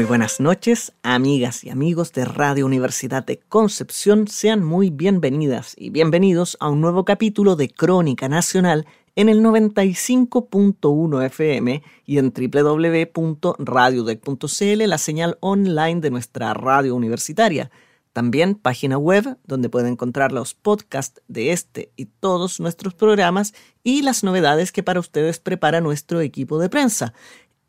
Muy buenas noches, amigas y amigos de Radio Universidad de Concepción. Sean muy bienvenidas y bienvenidos a un nuevo capítulo de Crónica Nacional en el 95.1 FM y en www.radiodec.cl, la señal online de nuestra radio universitaria. También página web donde pueden encontrar los podcasts de este y todos nuestros programas y las novedades que para ustedes prepara nuestro equipo de prensa.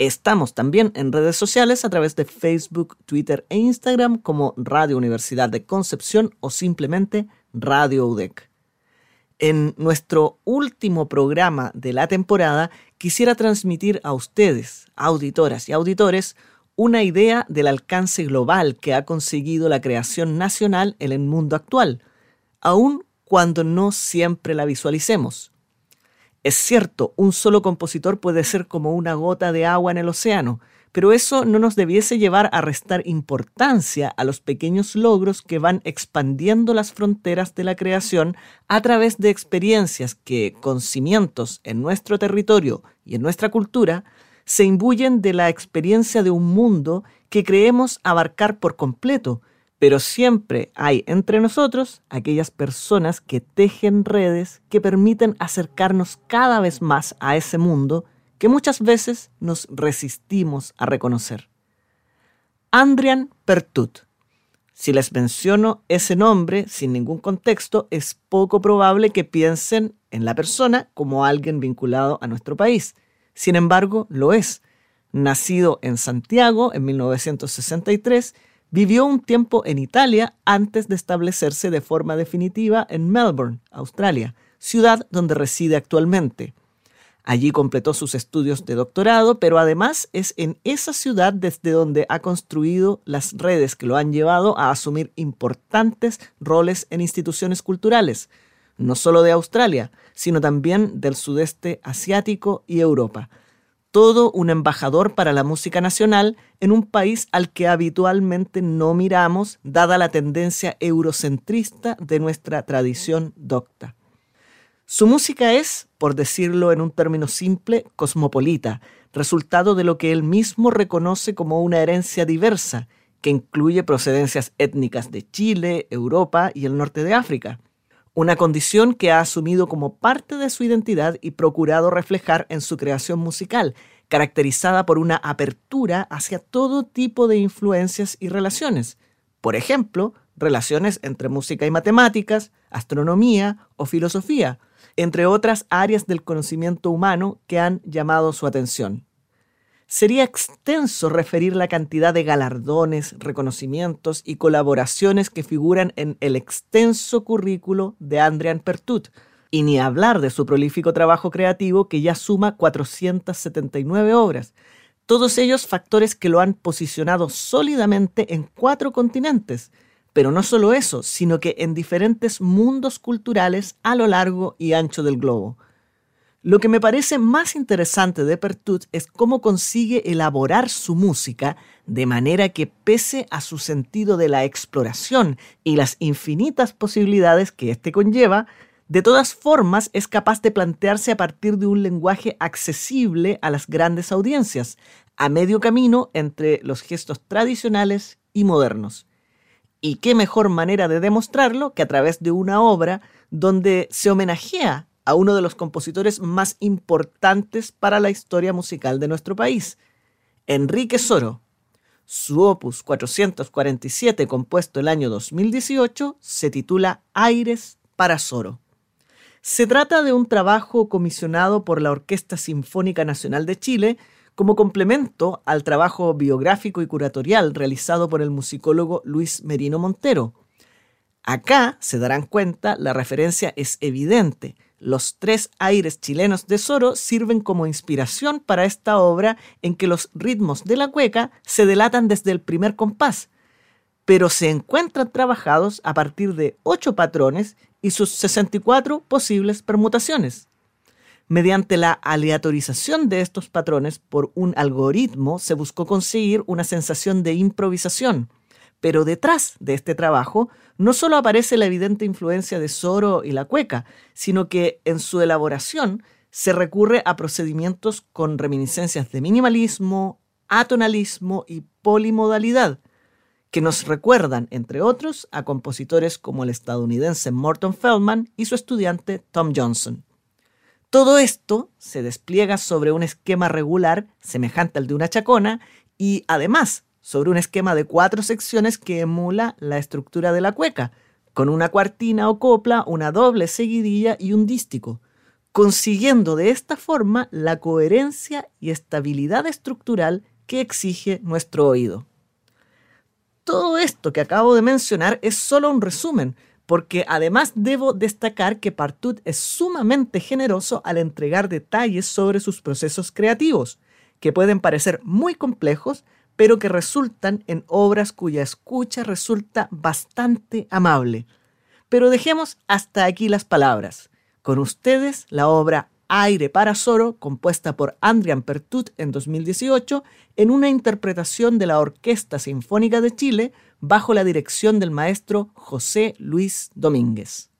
Estamos también en redes sociales a través de Facebook, Twitter e Instagram como Radio Universidad de Concepción o simplemente Radio UDEC. En nuestro último programa de la temporada quisiera transmitir a ustedes, auditoras y auditores, una idea del alcance global que ha conseguido la creación nacional en el mundo actual, aun cuando no siempre la visualicemos. Es cierto, un solo compositor puede ser como una gota de agua en el océano, pero eso no nos debiese llevar a restar importancia a los pequeños logros que van expandiendo las fronteras de la creación a través de experiencias que, con cimientos en nuestro territorio y en nuestra cultura, se imbuyen de la experiencia de un mundo que creemos abarcar por completo, pero siempre hay entre nosotros aquellas personas que tejen redes que permiten acercarnos cada vez más a ese mundo que muchas veces nos resistimos a reconocer. Andrian Pertut. Si les menciono ese nombre sin ningún contexto, es poco probable que piensen en la persona como alguien vinculado a nuestro país. Sin embargo, lo es. Nacido en Santiago en 1963, Vivió un tiempo en Italia antes de establecerse de forma definitiva en Melbourne, Australia, ciudad donde reside actualmente. Allí completó sus estudios de doctorado, pero además es en esa ciudad desde donde ha construido las redes que lo han llevado a asumir importantes roles en instituciones culturales, no solo de Australia, sino también del sudeste asiático y Europa todo un embajador para la música nacional en un país al que habitualmente no miramos, dada la tendencia eurocentrista de nuestra tradición docta. Su música es, por decirlo en un término simple, cosmopolita, resultado de lo que él mismo reconoce como una herencia diversa, que incluye procedencias étnicas de Chile, Europa y el norte de África una condición que ha asumido como parte de su identidad y procurado reflejar en su creación musical, caracterizada por una apertura hacia todo tipo de influencias y relaciones. Por ejemplo, relaciones entre música y matemáticas, astronomía o filosofía, entre otras áreas del conocimiento humano que han llamado su atención. Sería extenso referir la cantidad de galardones, reconocimientos y colaboraciones que figuran en el extenso currículo de Andrian Pertut, y ni hablar de su prolífico trabajo creativo que ya suma 479 obras, todos ellos factores que lo han posicionado sólidamente en cuatro continentes, pero no solo eso, sino que en diferentes mundos culturales a lo largo y ancho del globo. Lo que me parece más interesante de Pertut es cómo consigue elaborar su música de manera que pese a su sentido de la exploración y las infinitas posibilidades que éste conlleva, de todas formas es capaz de plantearse a partir de un lenguaje accesible a las grandes audiencias, a medio camino entre los gestos tradicionales y modernos. Y qué mejor manera de demostrarlo que a través de una obra donde se homenajea a uno de los compositores más importantes para la historia musical de nuestro país, Enrique Soro. Su opus 447, compuesto el año 2018, se titula Aires para Soro. Se trata de un trabajo comisionado por la Orquesta Sinfónica Nacional de Chile como complemento al trabajo biográfico y curatorial realizado por el musicólogo Luis Merino Montero. Acá, se darán cuenta, la referencia es evidente, los tres aires chilenos de Soro sirven como inspiración para esta obra en que los ritmos de la cueca se delatan desde el primer compás, pero se encuentran trabajados a partir de ocho patrones y sus 64 posibles permutaciones. Mediante la aleatorización de estos patrones por un algoritmo se buscó conseguir una sensación de improvisación, pero detrás de este trabajo no solo aparece la evidente influencia de Soro y la cueca, sino que en su elaboración se recurre a procedimientos con reminiscencias de minimalismo, atonalismo y polimodalidad, que nos recuerdan, entre otros, a compositores como el estadounidense Morton Feldman y su estudiante Tom Johnson. Todo esto se despliega sobre un esquema regular semejante al de una chacona y además sobre un esquema de cuatro secciones que emula la estructura de la cueca, con una cuartina o copla, una doble seguidilla y un dístico, consiguiendo de esta forma la coherencia y estabilidad estructural que exige nuestro oído. Todo esto que acabo de mencionar es solo un resumen, porque además debo destacar que Partut es sumamente generoso al entregar detalles sobre sus procesos creativos, que pueden parecer muy complejos, pero que resultan en obras cuya escucha resulta bastante amable. Pero dejemos hasta aquí las palabras. Con ustedes la obra Aire para Soro, compuesta por Andrian Pertut en 2018, en una interpretación de la Orquesta Sinfónica de Chile bajo la dirección del maestro José Luis Domínguez.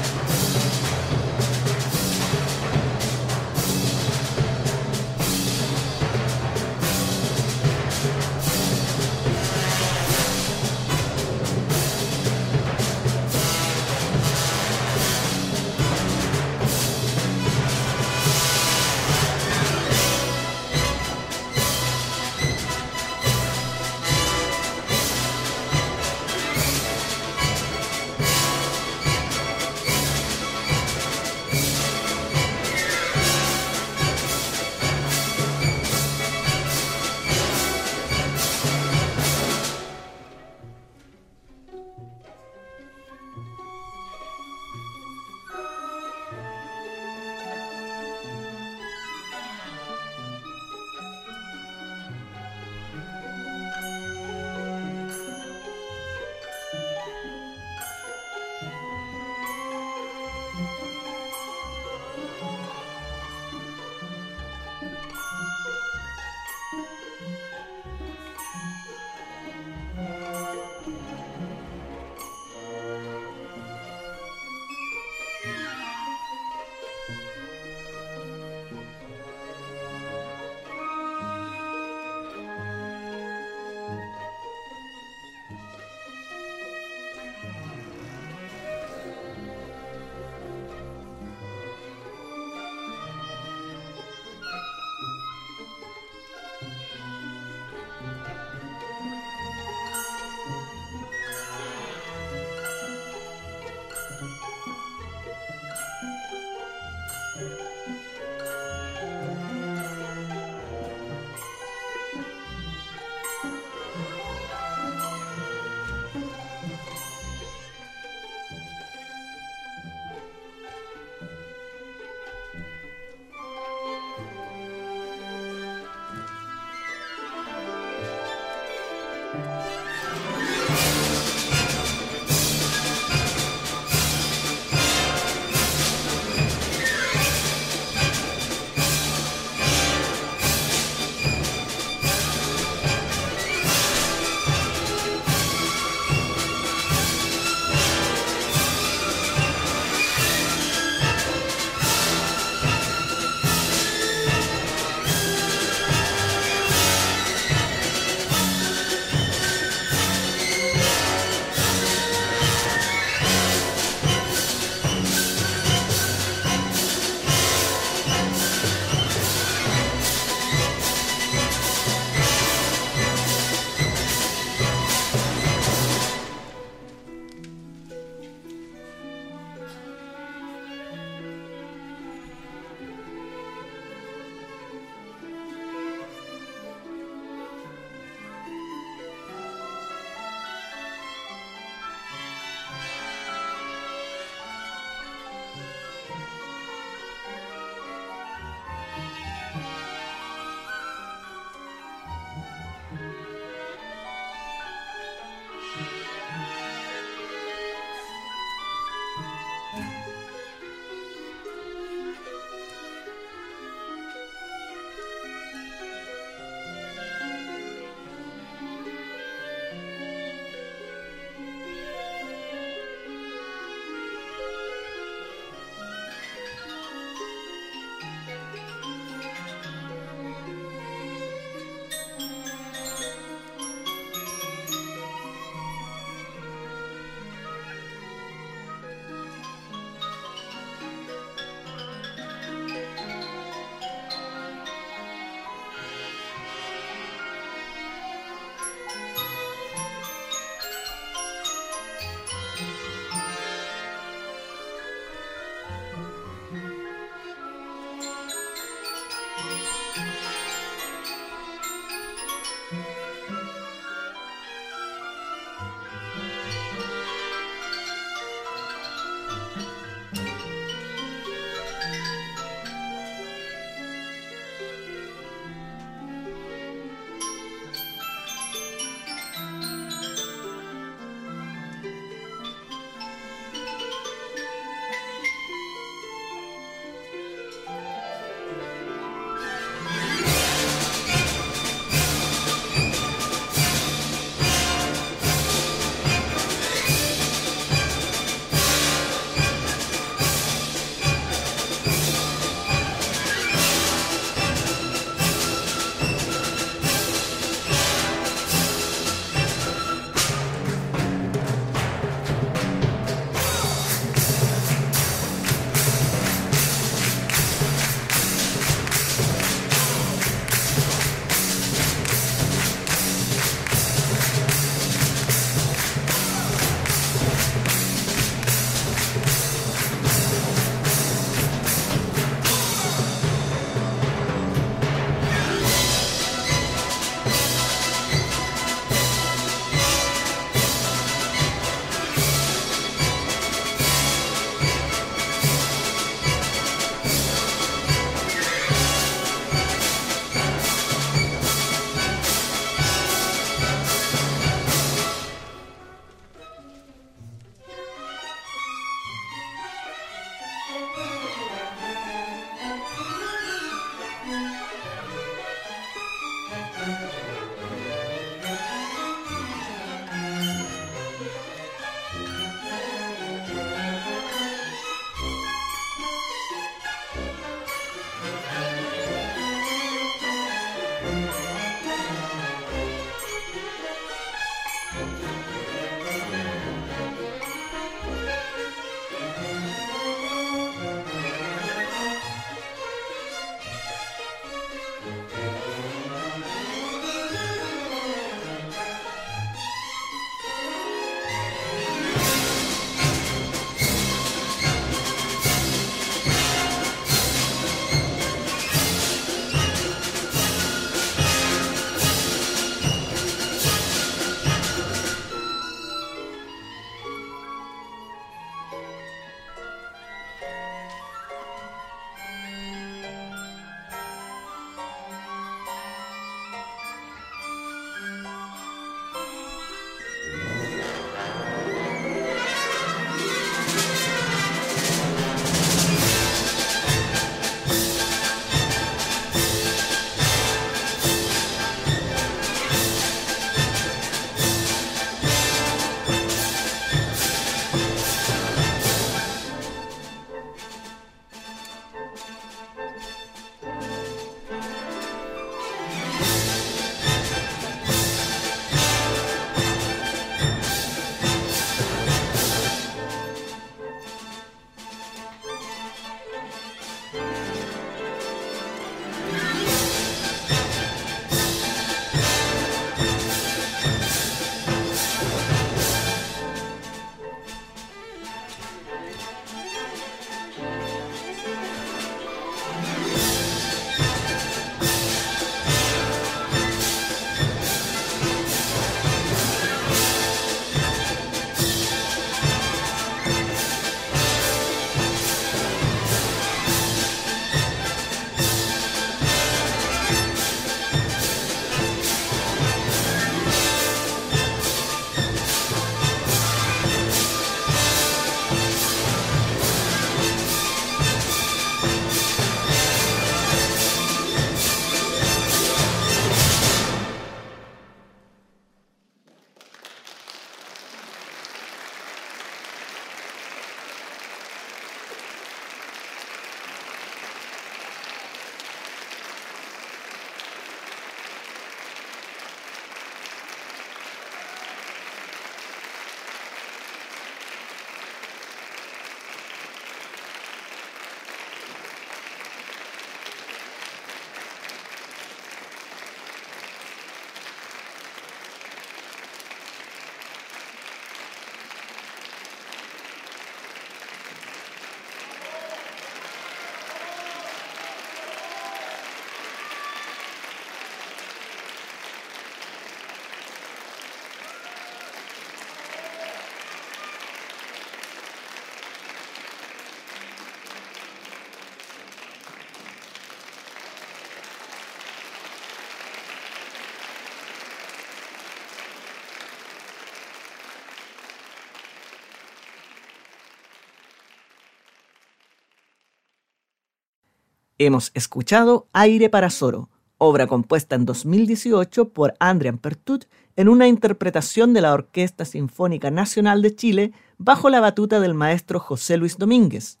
Hemos escuchado Aire para Soro, obra compuesta en 2018 por Andrian Pertut en una interpretación de la Orquesta Sinfónica Nacional de Chile bajo la batuta del maestro José Luis Domínguez.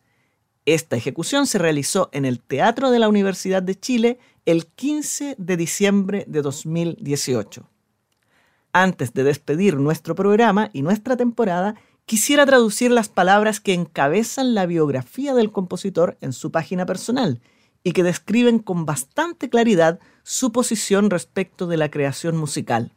Esta ejecución se realizó en el Teatro de la Universidad de Chile el 15 de diciembre de 2018. Antes de despedir nuestro programa y nuestra temporada, quisiera traducir las palabras que encabezan la biografía del compositor en su página personal y que describen con bastante claridad su posición respecto de la creación musical.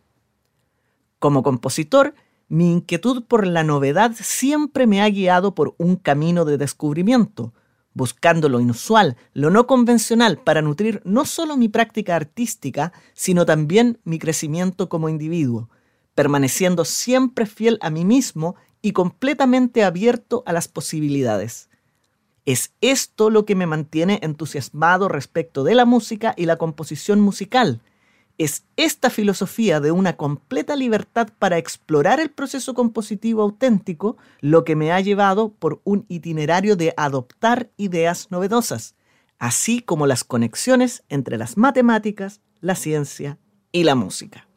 Como compositor, mi inquietud por la novedad siempre me ha guiado por un camino de descubrimiento, buscando lo inusual, lo no convencional, para nutrir no solo mi práctica artística, sino también mi crecimiento como individuo, permaneciendo siempre fiel a mí mismo y completamente abierto a las posibilidades. Es esto lo que me mantiene entusiasmado respecto de la música y la composición musical. Es esta filosofía de una completa libertad para explorar el proceso compositivo auténtico lo que me ha llevado por un itinerario de adoptar ideas novedosas, así como las conexiones entre las matemáticas, la ciencia y la música.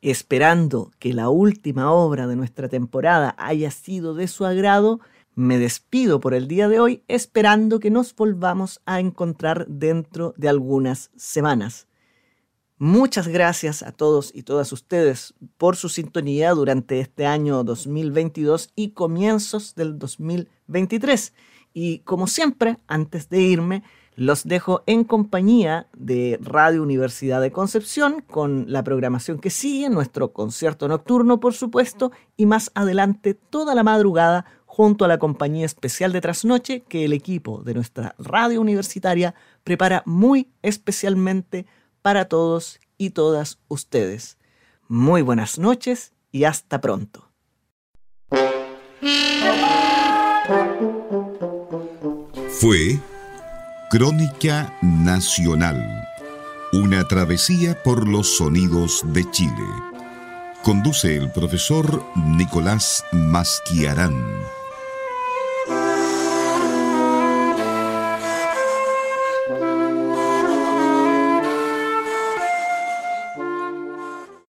Esperando que la última obra de nuestra temporada haya sido de su agrado, me despido por el día de hoy esperando que nos volvamos a encontrar dentro de algunas semanas. Muchas gracias a todos y todas ustedes por su sintonía durante este año 2022 y comienzos del 2023. Y como siempre, antes de irme, los dejo en compañía de Radio Universidad de Concepción con la programación que sigue, nuestro concierto nocturno, por supuesto, y más adelante toda la madrugada junto a la compañía especial de trasnoche que el equipo de nuestra radio universitaria prepara muy especialmente para todos y todas ustedes. Muy buenas noches y hasta pronto. Fue Crónica Nacional, una travesía por los sonidos de Chile. Conduce el profesor Nicolás Masquiarán.